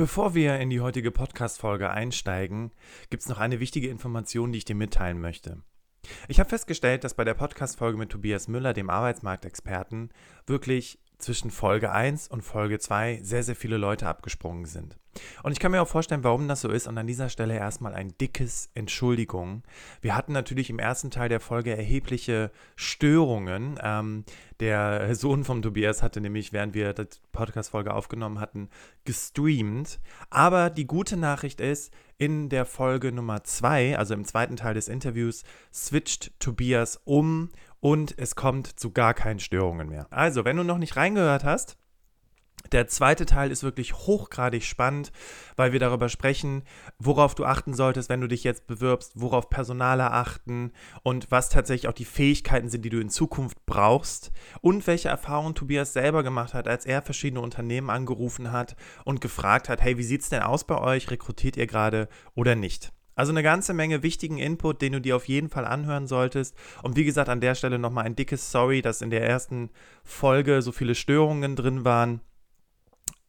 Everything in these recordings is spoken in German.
Bevor wir in die heutige Podcast-Folge einsteigen, gibt es noch eine wichtige Information, die ich dir mitteilen möchte. Ich habe festgestellt, dass bei der Podcast-Folge mit Tobias Müller, dem Arbeitsmarktexperten, wirklich zwischen Folge 1 und Folge 2 sehr, sehr viele Leute abgesprungen sind. Und ich kann mir auch vorstellen, warum das so ist. Und an dieser Stelle erstmal ein dickes Entschuldigung. Wir hatten natürlich im ersten Teil der Folge erhebliche Störungen. Ähm, der Sohn von Tobias hatte nämlich, während wir die Podcast-Folge aufgenommen hatten, gestreamt. Aber die gute Nachricht ist, in der Folge Nummer 2, also im zweiten Teil des Interviews, switcht Tobias um und es kommt zu gar keinen Störungen mehr. Also, wenn du noch nicht reingehört hast, der zweite Teil ist wirklich hochgradig spannend, weil wir darüber sprechen, worauf du achten solltest, wenn du dich jetzt bewirbst, worauf Personale achten und was tatsächlich auch die Fähigkeiten sind, die du in Zukunft brauchst und welche Erfahrungen Tobias selber gemacht hat, als er verschiedene Unternehmen angerufen hat und gefragt hat, hey, wie sieht es denn aus bei euch? Rekrutiert ihr gerade oder nicht? Also eine ganze Menge wichtigen Input, den du dir auf jeden Fall anhören solltest. Und wie gesagt, an der Stelle nochmal ein dickes Sorry, dass in der ersten Folge so viele Störungen drin waren.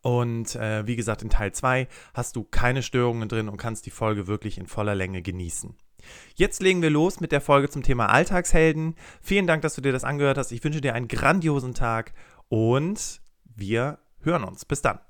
Und äh, wie gesagt, in Teil 2 hast du keine Störungen drin und kannst die Folge wirklich in voller Länge genießen. Jetzt legen wir los mit der Folge zum Thema Alltagshelden. Vielen Dank, dass du dir das angehört hast. Ich wünsche dir einen grandiosen Tag und wir hören uns. Bis dann.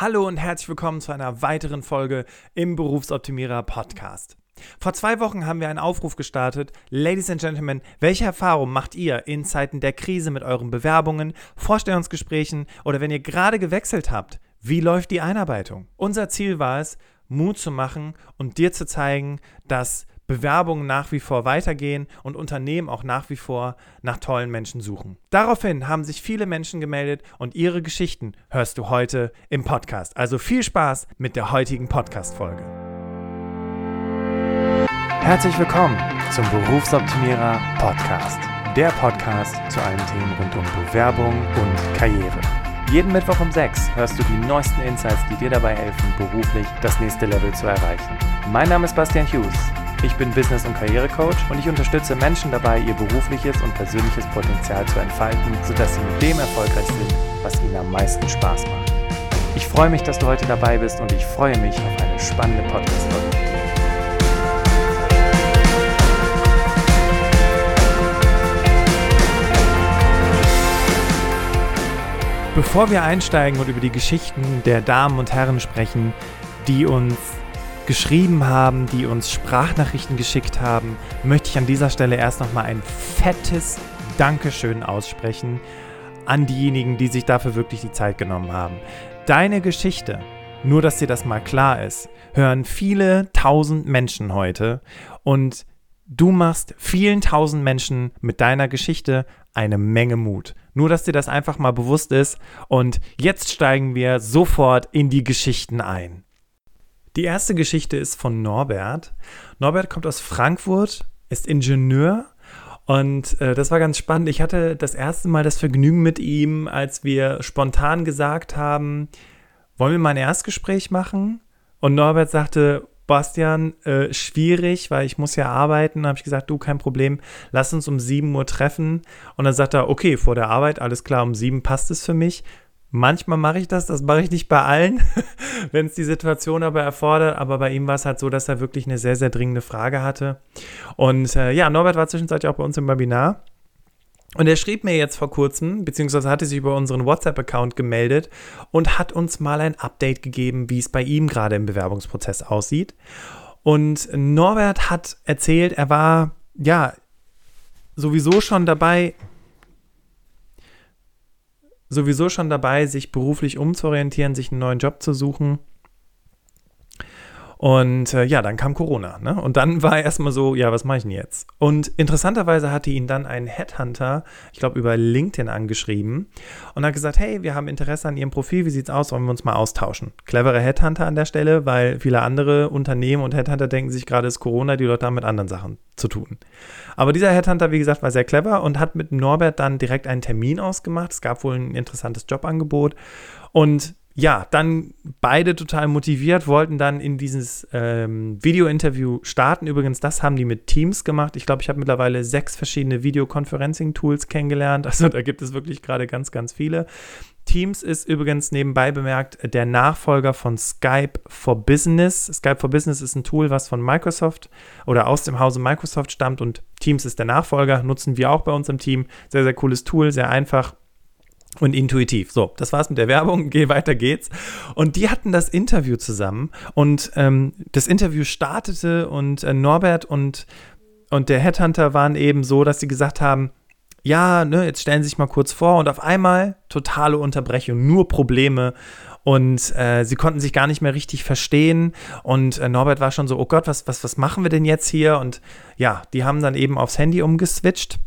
Hallo und herzlich willkommen zu einer weiteren Folge im Berufsoptimierer Podcast. Vor zwei Wochen haben wir einen Aufruf gestartet. Ladies and Gentlemen, welche Erfahrungen macht ihr in Zeiten der Krise mit euren Bewerbungen, Vorstellungsgesprächen oder wenn ihr gerade gewechselt habt? Wie läuft die Einarbeitung? Unser Ziel war es, Mut zu machen und dir zu zeigen, dass Bewerbungen nach wie vor weitergehen und Unternehmen auch nach wie vor nach tollen Menschen suchen. Daraufhin haben sich viele Menschen gemeldet und ihre Geschichten hörst du heute im Podcast. Also viel Spaß mit der heutigen Podcast-Folge. Herzlich willkommen zum Berufsoptimierer Podcast. Der Podcast zu allen Themen rund um Bewerbung und Karriere. Jeden Mittwoch um 6 hörst du die neuesten Insights, die dir dabei helfen, beruflich das nächste Level zu erreichen. Mein Name ist Bastian Hughes. Ich bin Business- und Karrierecoach und ich unterstütze Menschen dabei, ihr berufliches und persönliches Potenzial zu entfalten, sodass sie mit dem erfolgreich sind, was ihnen am meisten Spaß macht. Ich freue mich, dass du heute dabei bist und ich freue mich auf eine spannende Podcast-Folge. Bevor wir einsteigen und über die Geschichten der Damen und Herren sprechen, die uns geschrieben haben, die uns Sprachnachrichten geschickt haben, möchte ich an dieser Stelle erst nochmal ein fettes Dankeschön aussprechen an diejenigen, die sich dafür wirklich die Zeit genommen haben. Deine Geschichte, nur dass dir das mal klar ist, hören viele tausend Menschen heute und du machst vielen tausend Menschen mit deiner Geschichte eine Menge Mut. Nur, dass dir das einfach mal bewusst ist. Und jetzt steigen wir sofort in die Geschichten ein. Die erste Geschichte ist von Norbert. Norbert kommt aus Frankfurt, ist Ingenieur und äh, das war ganz spannend. Ich hatte das erste Mal das Vergnügen mit ihm, als wir spontan gesagt haben, wollen wir mal ein Erstgespräch machen? Und Norbert sagte, Bastian, äh, schwierig, weil ich muss ja arbeiten. Habe ich gesagt, du, kein Problem, lass uns um 7 Uhr treffen. Und dann sagt er, okay, vor der Arbeit, alles klar, um 7 passt es für mich. Manchmal mache ich das, das mache ich nicht bei allen, wenn es die Situation aber erfordert. Aber bei ihm war es halt so, dass er wirklich eine sehr, sehr dringende Frage hatte. Und äh, ja, Norbert war zwischenzeitlich auch bei uns im Webinar. Und er schrieb mir jetzt vor kurzem, beziehungsweise hatte sich über unseren WhatsApp-Account gemeldet und hat uns mal ein Update gegeben, wie es bei ihm gerade im Bewerbungsprozess aussieht. Und Norbert hat erzählt, er war ja sowieso schon dabei, sowieso schon dabei, sich beruflich umzuorientieren, sich einen neuen Job zu suchen. Und äh, ja, dann kam Corona. Ne? Und dann war er erstmal so, ja, was mache ich denn jetzt? Und interessanterweise hatte ihn dann ein Headhunter, ich glaube, über LinkedIn angeschrieben und hat gesagt, hey, wir haben Interesse an Ihrem Profil, wie sieht's aus? Wollen wir uns mal austauschen? Clevere Headhunter an der Stelle, weil viele andere Unternehmen und Headhunter denken sich gerade, ist Corona, die Leute haben mit anderen Sachen zu tun. Aber dieser Headhunter, wie gesagt, war sehr clever und hat mit Norbert dann direkt einen Termin ausgemacht. Es gab wohl ein interessantes Jobangebot. Und ja, dann beide total motiviert, wollten dann in dieses ähm, Video-Interview starten. Übrigens, das haben die mit Teams gemacht. Ich glaube, ich habe mittlerweile sechs verschiedene Videoconferencing-Tools kennengelernt. Also da gibt es wirklich gerade ganz, ganz viele. Teams ist übrigens nebenbei bemerkt der Nachfolger von Skype for Business. Skype for Business ist ein Tool, was von Microsoft oder aus dem Hause Microsoft stammt und Teams ist der Nachfolger, nutzen wir auch bei uns im Team. Sehr, sehr cooles Tool, sehr einfach und intuitiv. So, das war's mit der Werbung. Geh weiter geht's. Und die hatten das Interview zusammen und ähm, das Interview startete und äh, Norbert und, und der Headhunter waren eben so, dass sie gesagt haben, ja, ne, jetzt stellen Sie sich mal kurz vor und auf einmal totale Unterbrechung, nur Probleme und äh, sie konnten sich gar nicht mehr richtig verstehen und äh, Norbert war schon so, oh Gott, was, was, was machen wir denn jetzt hier? Und ja, die haben dann eben aufs Handy umgeswitcht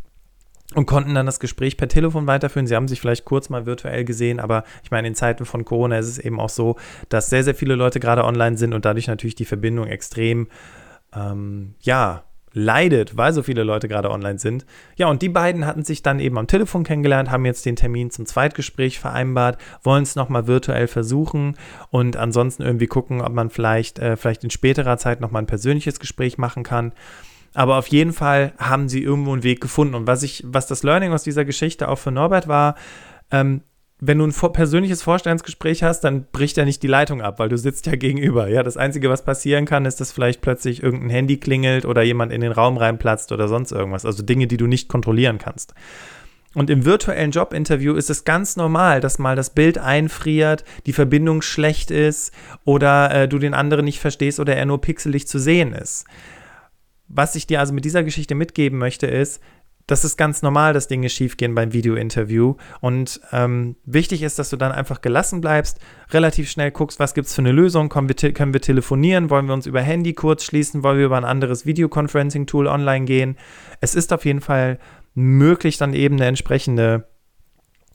und konnten dann das Gespräch per Telefon weiterführen. Sie haben sich vielleicht kurz mal virtuell gesehen, aber ich meine, in Zeiten von Corona ist es eben auch so, dass sehr, sehr viele Leute gerade online sind und dadurch natürlich die Verbindung extrem, ähm, ja, leidet, weil so viele Leute gerade online sind. Ja, und die beiden hatten sich dann eben am Telefon kennengelernt, haben jetzt den Termin zum Zweitgespräch vereinbart, wollen es nochmal virtuell versuchen und ansonsten irgendwie gucken, ob man vielleicht, äh, vielleicht in späterer Zeit nochmal ein persönliches Gespräch machen kann. Aber auf jeden Fall haben sie irgendwo einen Weg gefunden. Und was ich, was das Learning aus dieser Geschichte auch für Norbert war, ähm, wenn du ein persönliches Vorstellungsgespräch hast, dann bricht ja nicht die Leitung ab, weil du sitzt ja gegenüber. Ja, das Einzige, was passieren kann, ist, dass vielleicht plötzlich irgendein Handy klingelt oder jemand in den Raum reinplatzt oder sonst irgendwas. Also Dinge, die du nicht kontrollieren kannst. Und im virtuellen Jobinterview ist es ganz normal, dass mal das Bild einfriert, die Verbindung schlecht ist oder äh, du den anderen nicht verstehst oder er nur pixelig zu sehen ist was ich dir also mit dieser Geschichte mitgeben möchte, ist, das ist ganz normal, dass Dinge schiefgehen beim Video-Interview. Und ähm, wichtig ist, dass du dann einfach gelassen bleibst, relativ schnell guckst, was gibt es für eine Lösung, wir, können wir telefonieren, wollen wir uns über Handy kurz schließen, wollen wir über ein anderes Videoconferencing-Tool online gehen. Es ist auf jeden Fall möglich, dann eben eine entsprechende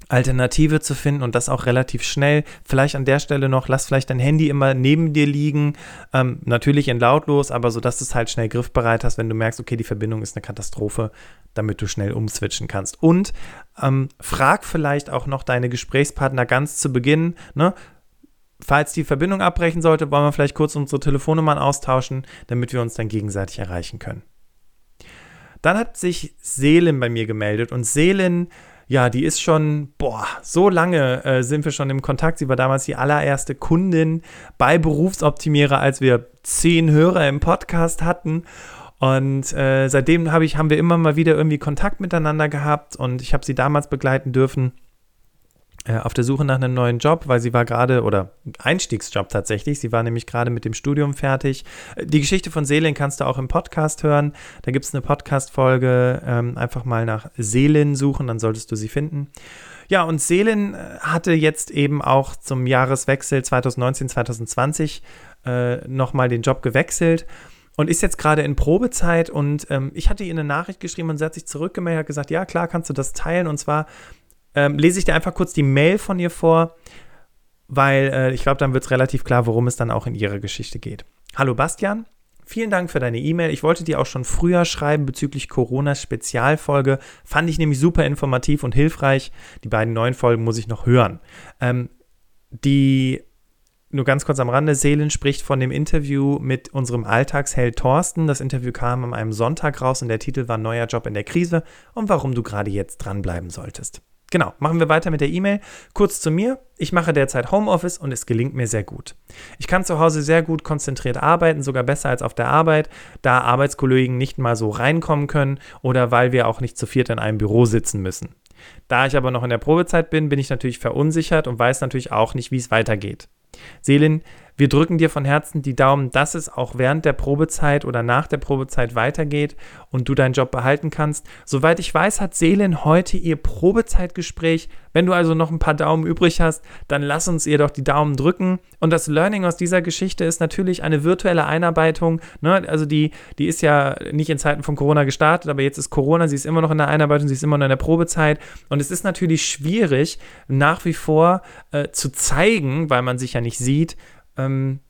Alternative zu finden und das auch relativ schnell. Vielleicht an der Stelle noch, lass vielleicht dein Handy immer neben dir liegen, ähm, natürlich in lautlos, aber so, dass du es halt schnell griffbereit hast, wenn du merkst, okay, die Verbindung ist eine Katastrophe, damit du schnell umswitchen kannst. Und ähm, frag vielleicht auch noch deine Gesprächspartner ganz zu Beginn, ne? Falls die Verbindung abbrechen sollte, wollen wir vielleicht kurz unsere Telefonnummern austauschen, damit wir uns dann gegenseitig erreichen können. Dann hat sich Seelen bei mir gemeldet und Seelen ja, die ist schon, boah, so lange äh, sind wir schon im Kontakt. Sie war damals die allererste Kundin bei Berufsoptimierer, als wir zehn Hörer im Podcast hatten. Und äh, seitdem hab ich, haben wir immer mal wieder irgendwie Kontakt miteinander gehabt und ich habe sie damals begleiten dürfen auf der Suche nach einem neuen Job, weil sie war gerade, oder Einstiegsjob tatsächlich, sie war nämlich gerade mit dem Studium fertig. Äh, die Geschichte von Selin kannst du auch im Podcast hören. Da gibt es eine Podcast-Folge, ähm, einfach mal nach Selin suchen, dann solltest du sie finden. Ja, und Selin äh, hatte jetzt eben auch zum Jahreswechsel 2019, 2020 äh, nochmal den Job gewechselt und ist jetzt gerade in Probezeit und ähm, ich hatte ihr eine Nachricht geschrieben und sie hat sich zurückgemeldet, hat gesagt, ja klar, kannst du das teilen und zwar ähm, lese ich dir einfach kurz die Mail von ihr vor, weil äh, ich glaube, dann wird es relativ klar, worum es dann auch in ihrer Geschichte geht. Hallo Bastian, Vielen Dank für deine E-Mail. Ich wollte dir auch schon früher schreiben bezüglich Coronas Spezialfolge. Fand ich nämlich super informativ und hilfreich. Die beiden neuen Folgen muss ich noch hören. Ähm, die, nur ganz kurz am Rande, Seelen spricht von dem Interview mit unserem Alltagsheld Thorsten. Das Interview kam an einem Sonntag raus und der Titel war Neuer Job in der Krise und warum du gerade jetzt dranbleiben solltest. Genau, machen wir weiter mit der E-Mail. Kurz zu mir. Ich mache derzeit Homeoffice und es gelingt mir sehr gut. Ich kann zu Hause sehr gut konzentriert arbeiten, sogar besser als auf der Arbeit, da Arbeitskollegen nicht mal so reinkommen können oder weil wir auch nicht zu viert in einem Büro sitzen müssen. Da ich aber noch in der Probezeit bin, bin ich natürlich verunsichert und weiß natürlich auch nicht, wie es weitergeht. Selin, wir drücken dir von Herzen die Daumen, dass es auch während der Probezeit oder nach der Probezeit weitergeht und du deinen Job behalten kannst. Soweit ich weiß, hat Selin heute ihr Probezeitgespräch. Wenn du also noch ein paar Daumen übrig hast, dann lass uns ihr doch die Daumen drücken. Und das Learning aus dieser Geschichte ist natürlich eine virtuelle Einarbeitung. Ne? Also die, die ist ja nicht in Zeiten von Corona gestartet, aber jetzt ist Corona, sie ist immer noch in der Einarbeitung, sie ist immer noch in der Probezeit. Und es ist natürlich schwierig, nach wie vor äh, zu zeigen, weil man sich ja nicht sieht, ähm,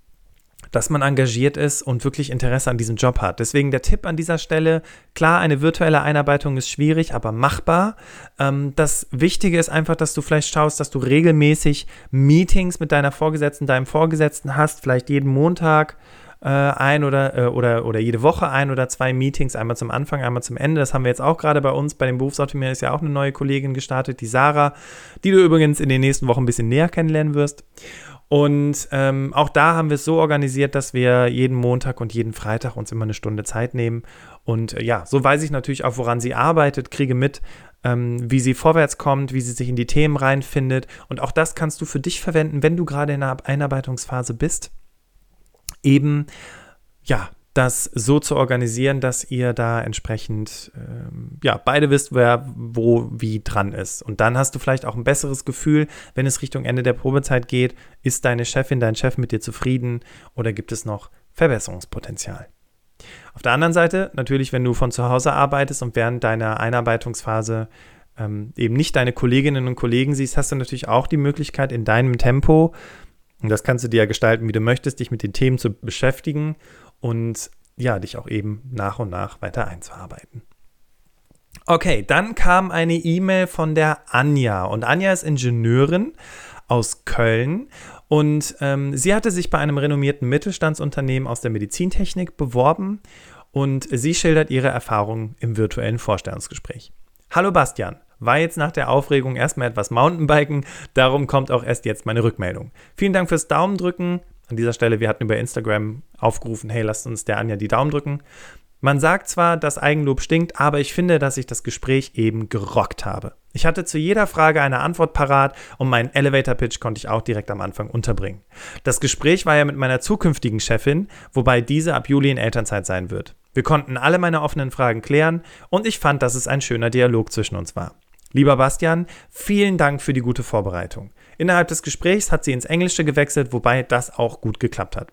dass man engagiert ist und wirklich Interesse an diesem Job hat. Deswegen der Tipp an dieser Stelle, klar, eine virtuelle Einarbeitung ist schwierig, aber machbar. Ähm, das Wichtige ist einfach, dass du vielleicht schaust, dass du regelmäßig Meetings mit deiner Vorgesetzten, deinem Vorgesetzten hast, vielleicht jeden Montag äh, ein oder, äh, oder, oder jede Woche ein oder zwei Meetings, einmal zum Anfang, einmal zum Ende. Das haben wir jetzt auch gerade bei uns. Bei dem Berufsoptimierer ist ja auch eine neue Kollegin gestartet, die Sarah, die du übrigens in den nächsten Wochen ein bisschen näher kennenlernen wirst. Und ähm, auch da haben wir es so organisiert, dass wir jeden Montag und jeden Freitag uns immer eine Stunde Zeit nehmen. Und äh, ja, so weiß ich natürlich auch, woran sie arbeitet, kriege mit, ähm, wie sie vorwärts kommt, wie sie sich in die Themen reinfindet. Und auch das kannst du für dich verwenden, wenn du gerade in einer Einarbeitungsphase bist. Eben, ja, das so zu organisieren, dass ihr da entsprechend, ähm, ja, beide wisst, wer wo wie dran ist. Und dann hast du vielleicht auch ein besseres Gefühl, wenn es Richtung Ende der Probezeit geht, ist deine Chefin, dein Chef mit dir zufrieden oder gibt es noch Verbesserungspotenzial? Auf der anderen Seite, natürlich, wenn du von zu Hause arbeitest und während deiner Einarbeitungsphase ähm, eben nicht deine Kolleginnen und Kollegen siehst, hast du natürlich auch die Möglichkeit, in deinem Tempo, und das kannst du dir ja gestalten, wie du möchtest, dich mit den Themen zu beschäftigen und ja, dich auch eben nach und nach weiter einzuarbeiten. Okay, dann kam eine E-Mail von der Anja und Anja ist Ingenieurin aus Köln und ähm, sie hatte sich bei einem renommierten Mittelstandsunternehmen aus der Medizintechnik beworben und sie schildert ihre Erfahrungen im virtuellen Vorstellungsgespräch. Hallo Bastian, war jetzt nach der Aufregung erstmal etwas Mountainbiken, darum kommt auch erst jetzt meine Rückmeldung. Vielen Dank fürs Daumendrücken, an dieser Stelle, wir hatten über Instagram aufgerufen, hey, lasst uns der Anja die Daumen drücken. Man sagt zwar, dass Eigenlob stinkt, aber ich finde, dass ich das Gespräch eben gerockt habe. Ich hatte zu jeder Frage eine Antwort parat und meinen Elevator Pitch konnte ich auch direkt am Anfang unterbringen. Das Gespräch war ja mit meiner zukünftigen Chefin, wobei diese ab Juli in Elternzeit sein wird. Wir konnten alle meine offenen Fragen klären und ich fand, dass es ein schöner Dialog zwischen uns war. Lieber Bastian, vielen Dank für die gute Vorbereitung. Innerhalb des Gesprächs hat sie ins Englische gewechselt, wobei das auch gut geklappt hat.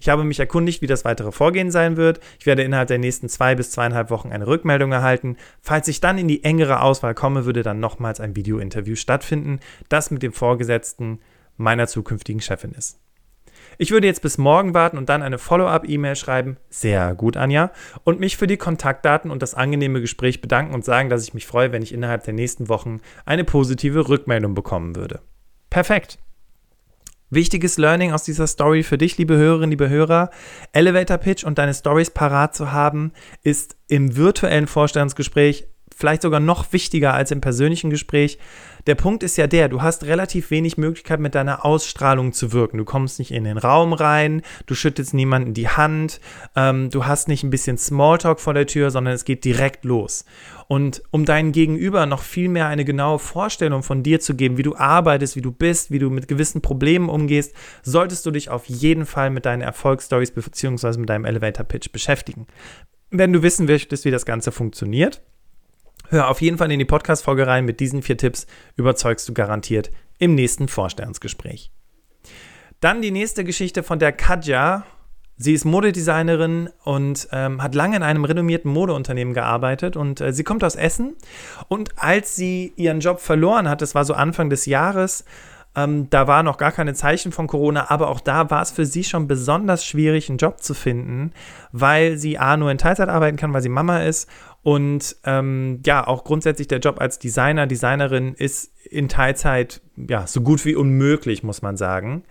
Ich habe mich erkundigt, wie das weitere Vorgehen sein wird. Ich werde innerhalb der nächsten zwei bis zweieinhalb Wochen eine Rückmeldung erhalten. Falls ich dann in die engere Auswahl komme, würde dann nochmals ein Videointerview stattfinden, das mit dem Vorgesetzten meiner zukünftigen Chefin ist. Ich würde jetzt bis morgen warten und dann eine Follow-up-E-Mail schreiben. Sehr gut, Anja. Und mich für die Kontaktdaten und das angenehme Gespräch bedanken und sagen, dass ich mich freue, wenn ich innerhalb der nächsten Wochen eine positive Rückmeldung bekommen würde. Perfekt. Wichtiges Learning aus dieser Story für dich, liebe Hörerinnen, liebe Hörer. Elevator Pitch und deine Stories parat zu haben, ist im virtuellen Vorstellungsgespräch vielleicht sogar noch wichtiger als im persönlichen Gespräch. Der Punkt ist ja der, du hast relativ wenig Möglichkeit mit deiner Ausstrahlung zu wirken. Du kommst nicht in den Raum rein, du schüttest niemanden die Hand, ähm, du hast nicht ein bisschen Smalltalk vor der Tür, sondern es geht direkt los. Und um deinen Gegenüber noch viel mehr eine genaue Vorstellung von dir zu geben, wie du arbeitest, wie du bist, wie du mit gewissen Problemen umgehst, solltest du dich auf jeden Fall mit deinen Erfolgsstories bzw. mit deinem Elevator Pitch beschäftigen. Wenn du wissen möchtest, wie das Ganze funktioniert, Hör auf jeden Fall in die Podcast-Folge rein. Mit diesen vier Tipps überzeugst du garantiert im nächsten Vorstellungsgespräch. Dann die nächste Geschichte von der Kadja. Sie ist Modedesignerin und ähm, hat lange in einem renommierten Modeunternehmen gearbeitet und äh, sie kommt aus Essen. Und als sie ihren Job verloren hat, das war so Anfang des Jahres, ähm, da war noch gar keine Zeichen von Corona, aber auch da war es für sie schon besonders schwierig, einen Job zu finden, weil sie A nur in Teilzeit arbeiten kann, weil sie Mama ist und ähm, ja, auch grundsätzlich der Job als Designer, Designerin ist in Teilzeit ja so gut wie unmöglich, muss man sagen.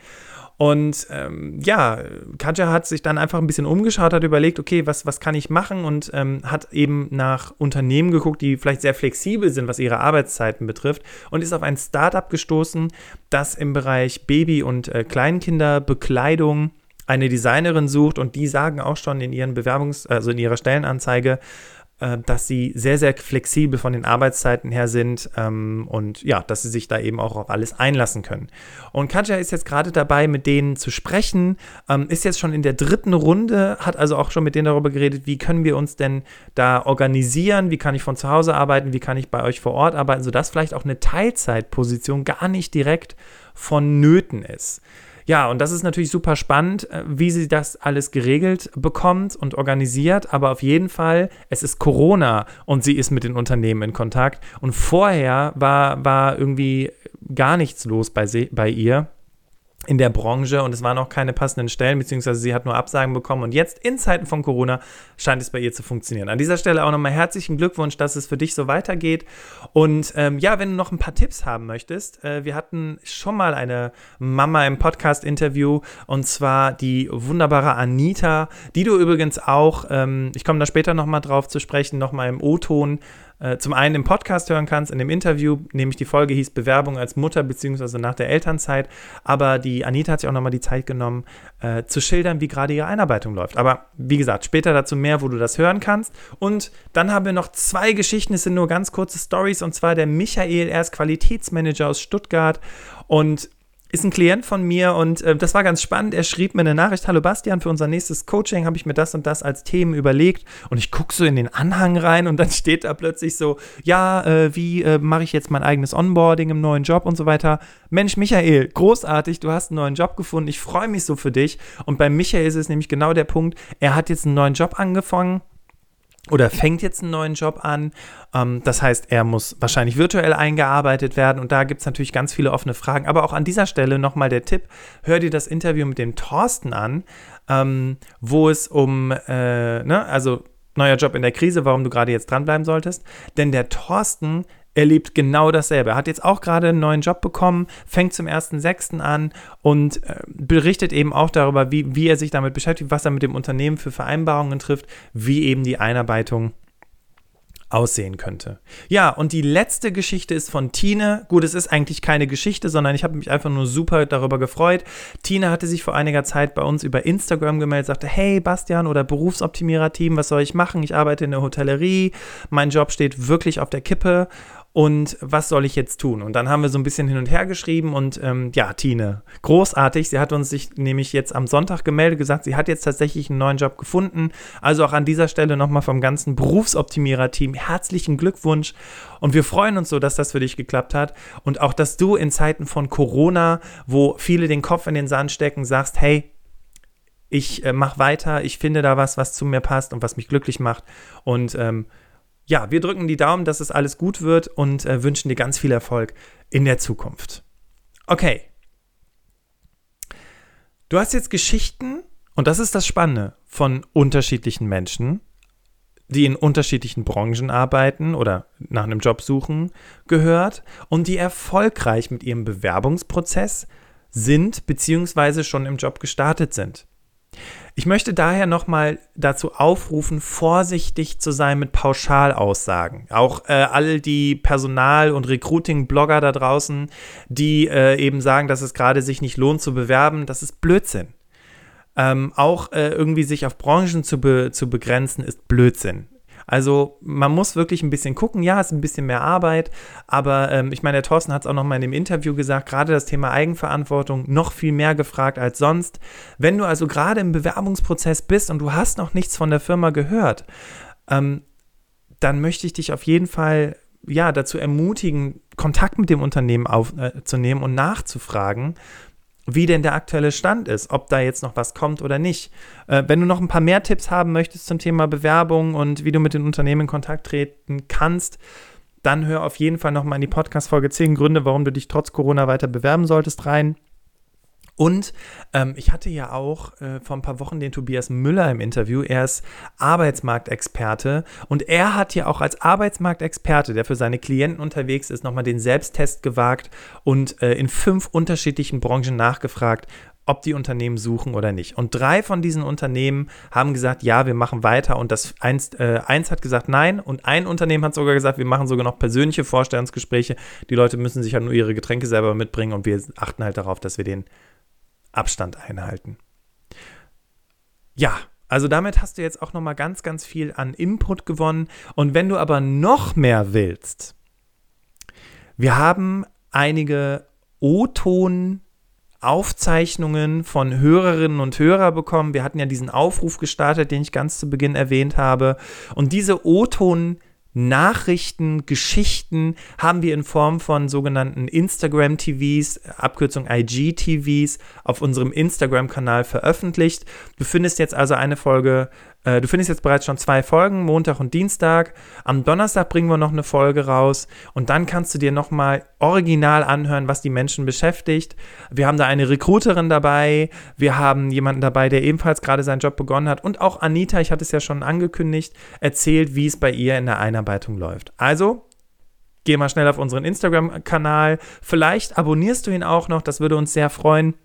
Und ähm, ja, Katja hat sich dann einfach ein bisschen umgeschaut, hat überlegt, okay, was, was kann ich machen und ähm, hat eben nach Unternehmen geguckt, die vielleicht sehr flexibel sind, was ihre Arbeitszeiten betrifft und ist auf ein Startup gestoßen, das im Bereich Baby- und äh, Kleinkinderbekleidung eine Designerin sucht und die sagen auch schon in ihren Bewerbungs-, also in ihrer Stellenanzeige, dass sie sehr, sehr flexibel von den Arbeitszeiten her sind ähm, und ja, dass sie sich da eben auch auf alles einlassen können. Und Katja ist jetzt gerade dabei, mit denen zu sprechen, ähm, ist jetzt schon in der dritten Runde, hat also auch schon mit denen darüber geredet, wie können wir uns denn da organisieren, wie kann ich von zu Hause arbeiten, wie kann ich bei euch vor Ort arbeiten, sodass vielleicht auch eine Teilzeitposition gar nicht direkt vonnöten ist. Ja, und das ist natürlich super spannend, äh, wie sie das alles geregelt bekommt und organisiert. Aber auf jeden Fall, es ist Corona und sie ist mit den Unternehmen in Kontakt. Und vorher war, war irgendwie gar nichts los bei, bei ihr. In der Branche und es waren auch keine passenden Stellen, beziehungsweise sie hat nur Absagen bekommen und jetzt in Zeiten von Corona scheint es bei ihr zu funktionieren. An dieser Stelle auch nochmal herzlichen Glückwunsch, dass es für dich so weitergeht und ähm, ja, wenn du noch ein paar Tipps haben möchtest, äh, wir hatten schon mal eine Mama im Podcast-Interview und zwar die wunderbare Anita, die du übrigens auch, ähm, ich komme da später nochmal drauf zu sprechen, nochmal im O-Ton äh, zum einen im Podcast hören kannst, in dem Interview, nämlich die Folge hieß Bewerbung als Mutter bzw. nach der Elternzeit. Aber die Anita hat sich auch nochmal die Zeit genommen, äh, zu schildern, wie gerade ihre Einarbeitung läuft. Aber wie gesagt, später dazu mehr, wo du das hören kannst. Und dann haben wir noch zwei Geschichten, es sind nur ganz kurze Stories. Und zwar der Michael, er ist Qualitätsmanager aus Stuttgart und ist ein Klient von mir und äh, das war ganz spannend. Er schrieb mir eine Nachricht: Hallo Bastian, für unser nächstes Coaching habe ich mir das und das als Themen überlegt. Und ich gucke so in den Anhang rein und dann steht da plötzlich so: Ja, äh, wie äh, mache ich jetzt mein eigenes Onboarding im neuen Job und so weiter. Mensch, Michael, großartig, du hast einen neuen Job gefunden. Ich freue mich so für dich. Und bei Michael ist es nämlich genau der Punkt: Er hat jetzt einen neuen Job angefangen oder fängt jetzt einen neuen Job an. Ähm, das heißt, er muss wahrscheinlich virtuell eingearbeitet werden und da gibt es natürlich ganz viele offene Fragen. Aber auch an dieser Stelle nochmal der Tipp, hör dir das Interview mit dem Thorsten an, ähm, wo es um, äh, ne, also neuer Job in der Krise, warum du gerade jetzt dranbleiben solltest. Denn der Thorsten erlebt genau dasselbe. Er hat jetzt auch gerade einen neuen Job bekommen, fängt zum 1.6. an und äh, berichtet eben auch darüber, wie, wie er sich damit beschäftigt, was er mit dem Unternehmen für Vereinbarungen trifft, wie eben die Einarbeitung aussehen könnte. Ja, und die letzte Geschichte ist von Tine. Gut, es ist eigentlich keine Geschichte, sondern ich habe mich einfach nur super darüber gefreut. Tine hatte sich vor einiger Zeit bei uns über Instagram gemeldet, sagte, hey Bastian oder Berufsoptimierer-Team, was soll ich machen? Ich arbeite in der Hotellerie, mein Job steht wirklich auf der Kippe und was soll ich jetzt tun? Und dann haben wir so ein bisschen hin und her geschrieben und ähm, ja, Tine, großartig. Sie hat uns sich nämlich jetzt am Sonntag gemeldet, gesagt, sie hat jetzt tatsächlich einen neuen Job gefunden. Also auch an dieser Stelle nochmal vom ganzen Berufsoptimierer-Team herzlichen Glückwunsch. Und wir freuen uns so, dass das für dich geklappt hat. Und auch, dass du in Zeiten von Corona, wo viele den Kopf in den Sand stecken, sagst, hey, ich äh, mach weiter, ich finde da was, was zu mir passt und was mich glücklich macht. Und ähm, ja, wir drücken die Daumen, dass es alles gut wird und äh, wünschen dir ganz viel Erfolg in der Zukunft. Okay. Du hast jetzt Geschichten, und das ist das Spannende, von unterschiedlichen Menschen, die in unterschiedlichen Branchen arbeiten oder nach einem Job suchen, gehört und die erfolgreich mit ihrem Bewerbungsprozess sind bzw. schon im Job gestartet sind. Ich möchte daher nochmal dazu aufrufen, vorsichtig zu sein mit Pauschalaussagen. Auch äh, all die Personal- und Recruiting-Blogger da draußen, die äh, eben sagen, dass es gerade sich nicht lohnt zu bewerben, das ist Blödsinn. Ähm, auch äh, irgendwie sich auf Branchen zu, be zu begrenzen, ist Blödsinn. Also man muss wirklich ein bisschen gucken. Ja, es ist ein bisschen mehr Arbeit, aber ähm, ich meine, der Thorsten hat es auch noch mal in dem Interview gesagt, gerade das Thema Eigenverantwortung noch viel mehr gefragt als sonst. Wenn du also gerade im Bewerbungsprozess bist und du hast noch nichts von der Firma gehört, ähm, dann möchte ich dich auf jeden Fall ja, dazu ermutigen, Kontakt mit dem Unternehmen aufzunehmen äh, und nachzufragen, wie denn der aktuelle Stand ist, ob da jetzt noch was kommt oder nicht. Äh, wenn du noch ein paar mehr Tipps haben möchtest zum Thema Bewerbung und wie du mit den Unternehmen in Kontakt treten kannst, dann hör auf jeden Fall nochmal in die Podcast-Folge 10 Gründe, warum du dich trotz Corona weiter bewerben solltest rein. Und ähm, ich hatte ja auch äh, vor ein paar Wochen den Tobias Müller im Interview. Er ist Arbeitsmarktexperte und er hat ja auch als Arbeitsmarktexperte, der für seine Klienten unterwegs ist, nochmal den Selbsttest gewagt und äh, in fünf unterschiedlichen Branchen nachgefragt, ob die Unternehmen suchen oder nicht. Und drei von diesen Unternehmen haben gesagt, ja, wir machen weiter. Und das eins, äh, eins hat gesagt nein. Und ein Unternehmen hat sogar gesagt, wir machen sogar noch persönliche Vorstellungsgespräche. Die Leute müssen sich ja halt nur ihre Getränke selber mitbringen und wir achten halt darauf, dass wir den Abstand einhalten. Ja, also damit hast du jetzt auch noch mal ganz ganz viel an Input gewonnen und wenn du aber noch mehr willst, wir haben einige O-Ton Aufzeichnungen von Hörerinnen und Hörern bekommen. Wir hatten ja diesen Aufruf gestartet, den ich ganz zu Beginn erwähnt habe. Und diese O-Ton Nachrichten, Geschichten haben wir in Form von sogenannten Instagram-TVs, Abkürzung IGTVs, auf unserem Instagram-Kanal veröffentlicht. Du findest jetzt also eine Folge Äh, du findest jetzt bereits schon zwei Folgen, Montag und Dienstag. Am Donnerstag bringen wir noch eine Folge raus und dann kannst du dir nochmal original anhören, was die Menschen beschäftigt. Wir haben da eine Recruiterin dabei, wir haben jemanden dabei, der ebenfalls gerade seinen Job begonnen hat und auch Anita, ich hatte es ja schon angekündigt, erzählt, wie es bei ihr in der Einarbeitung läuft. Also, geh mal schnell auf unseren Instagram-Kanal. Vielleicht abonnierst du ihn auch noch, das würde uns sehr freuen.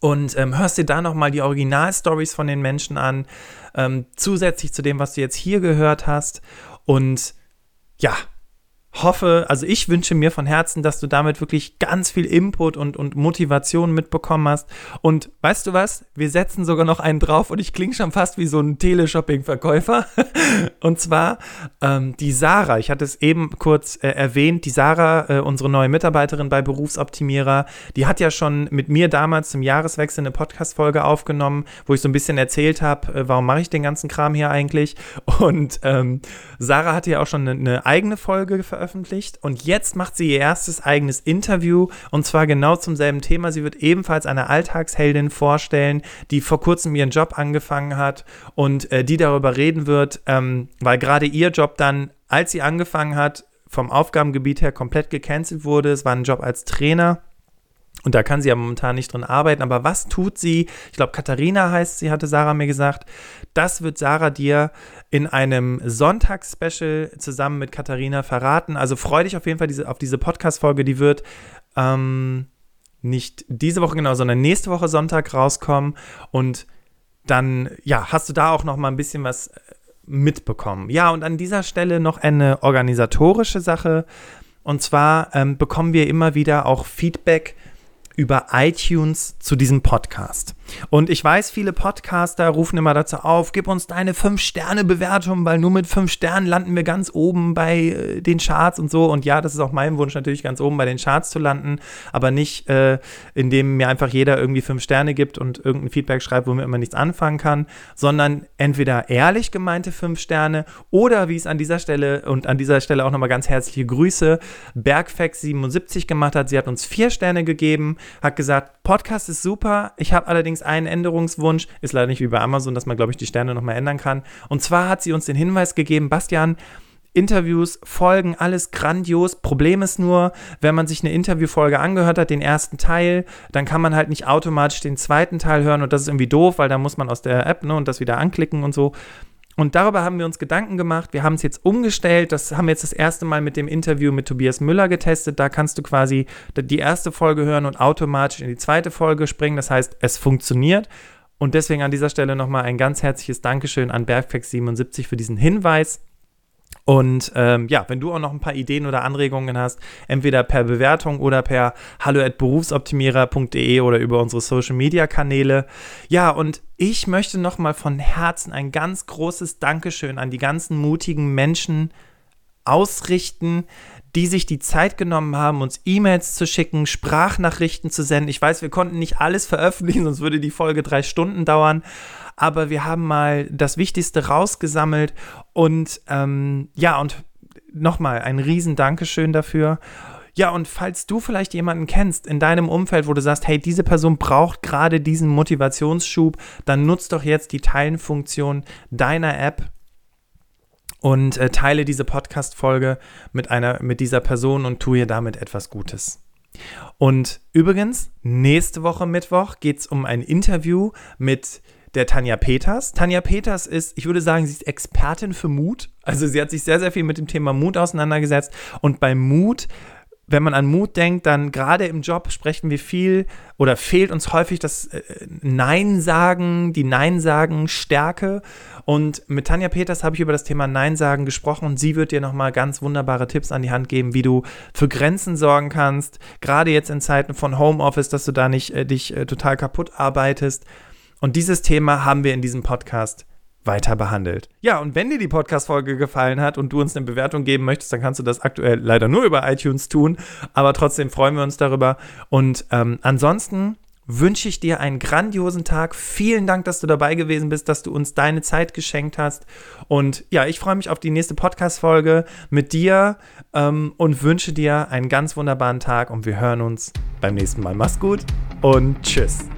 Und ähm, hörst dir da nochmal die Original-Stories von den Menschen an, ähm, zusätzlich zu dem, was du jetzt hier gehört hast. Und ja, hoffe, also ich wünsche mir von Herzen, dass du damit wirklich ganz viel Input und, und Motivation mitbekommen hast. Und weißt du was? Wir setzen sogar noch einen drauf und ich klinge schon fast wie so ein Teleshopping-Verkäufer. und zwar ähm, die Sarah. Ich hatte es eben kurz äh, erwähnt. Die Sarah, äh, unsere neue Mitarbeiterin bei Berufsoptimierer, die hat ja schon mit mir damals zum Jahreswechsel eine Podcast-Folge aufgenommen, wo ich so ein bisschen erzählt habe, äh, warum mache ich den ganzen Kram hier eigentlich. Und ähm, Sarah hatte ja auch schon eine, eine eigene Folge veröffentlicht veröffentlicht und jetzt macht sie ihr erstes eigenes Interview und zwar genau zum selben Thema. Sie wird ebenfalls eine Alltagsheldin vorstellen, die vor kurzem ihren Job angefangen hat und äh, die darüber reden wird, ähm, weil gerade ihr Job dann, als sie angefangen hat, vom Aufgabengebiet her komplett gecancelt wurde. Es war ein Job als Trainer und da kann sie ja momentan nicht drin arbeiten. Aber was tut sie? Ich glaube, Katharina heißt sie, hatte Sarah mir gesagt. Das wird Sarah dir in einem Sonntagsspecial zusammen mit Katharina verraten. Also freu dich auf jeden Fall diese, auf diese Podcast-Folge. Die wird ähm, nicht diese Woche genau, sondern nächste Woche Sonntag rauskommen. Und dann, ja, hast du da auch noch mal ein bisschen was äh, mitbekommen. Ja, und an dieser Stelle noch eine organisatorische Sache. Und zwar ähm, bekommen wir immer wieder auch Feedback über iTunes zu diesem Podcast. Und ich weiß, viele Podcaster rufen immer dazu auf, gib uns deine 5-Sterne-Bewertung, weil nur mit 5 Sternen landen wir ganz oben bei äh, den Charts und so. Und ja, das ist auch mein Wunsch, natürlich ganz oben bei den Charts zu landen, aber nicht, äh, indem mir einfach jeder irgendwie 5 Sterne gibt und irgendein Feedback schreibt, womit man nichts anfangen kann, sondern entweder ehrlich gemeinte 5 Sterne oder wie es an dieser Stelle und an dieser Stelle auch nochmal ganz herzliche Grüße, Bergfax77 gemacht hat. Sie hat uns 4 Sterne gegeben, hat gesagt, Podcast ist super, ich habe allerdings einen Änderungswunsch, ist leider nicht wie bei Amazon, dass man, glaube ich, die Sterne nochmal ändern kann. Und zwar hat sie uns den Hinweis gegeben, Bastian, Interviews, Folgen, alles grandios. Problem ist nur, wenn man sich eine Interviewfolge angehört hat, den ersten Teil, dann kann man halt nicht automatisch den zweiten Teil hören und das ist irgendwie doof, weil da muss man aus der App ne, und das wieder anklicken und so. Und darüber haben wir uns Gedanken gemacht. Wir haben es jetzt umgestellt. Das haben wir jetzt das erste Mal mit dem Interview mit Tobias Müller getestet. Da kannst du quasi die erste Folge hören und automatisch in die zweite Folge springen. Das heißt, es funktioniert. Und deswegen an dieser Stelle nochmal ein ganz herzliches Dankeschön an Bergflex77 für diesen Hinweis. Und ähm, ja, wenn du auch noch ein paar Ideen oder Anregungen hast, entweder per Bewertung oder per hallo@berufsoptimierer.de oder über unsere Social Media Kanäle. Ja, und ich möchte nochmal von Herzen ein ganz großes Dankeschön an die ganzen mutigen Menschen ausrichten, die sich die Zeit genommen haben, uns E-Mails zu schicken, Sprachnachrichten zu senden. Ich weiß, wir konnten nicht alles veröffentlichen, sonst würde die Folge drei Stunden dauern aber wir haben mal das Wichtigste rausgesammelt und ähm, ja, und nochmal ein riesen Dankeschön dafür. Ja, und falls du vielleicht jemanden kennst in deinem Umfeld, wo du sagst, hey, diese Person braucht gerade diesen Motivationsschub, dann nutzt doch jetzt die Teilenfunktion deiner App und äh, teile diese Podcast-Folge mit mit dieser Person und tue ihr damit etwas Gutes. Und übrigens, nächste Woche Mittwoch geht es um ein Interview mit der Tanja Peters. Tanja Peters ist, ich würde sagen, sie ist Expertin für Mut. Also sie hat sich sehr, sehr viel mit dem Thema Mut auseinandergesetzt. Und bei Mut, wenn man an Mut denkt, dann gerade im Job sprechen wir viel oder fehlt uns häufig das äh, Nein sagen, die Nein sagen Stärke. Und mit Tanja Peters habe ich über das Thema Nein sagen gesprochen und sie wird dir nochmal ganz wunderbare Tipps an die Hand geben, wie du für Grenzen sorgen kannst. Gerade jetzt in Zeiten von Homeoffice, dass du da nicht äh, dich äh, total kaputt arbeitest. Und dieses Thema haben wir in diesem Podcast weiter behandelt. Ja, und wenn dir die Podcast-Folge gefallen hat und du uns eine Bewertung geben möchtest, dann kannst du das aktuell leider nur über iTunes tun. Aber trotzdem freuen wir uns darüber. Und ähm, ansonsten wünsche ich dir einen grandiosen Tag. Vielen Dank, dass du dabei gewesen bist, dass du uns deine Zeit geschenkt hast. Und ja, ich freue mich auf die nächste Podcast-Folge mit dir ähm, und wünsche dir einen ganz wunderbaren Tag. Und wir hören uns beim nächsten Mal. Mach's gut und tschüss.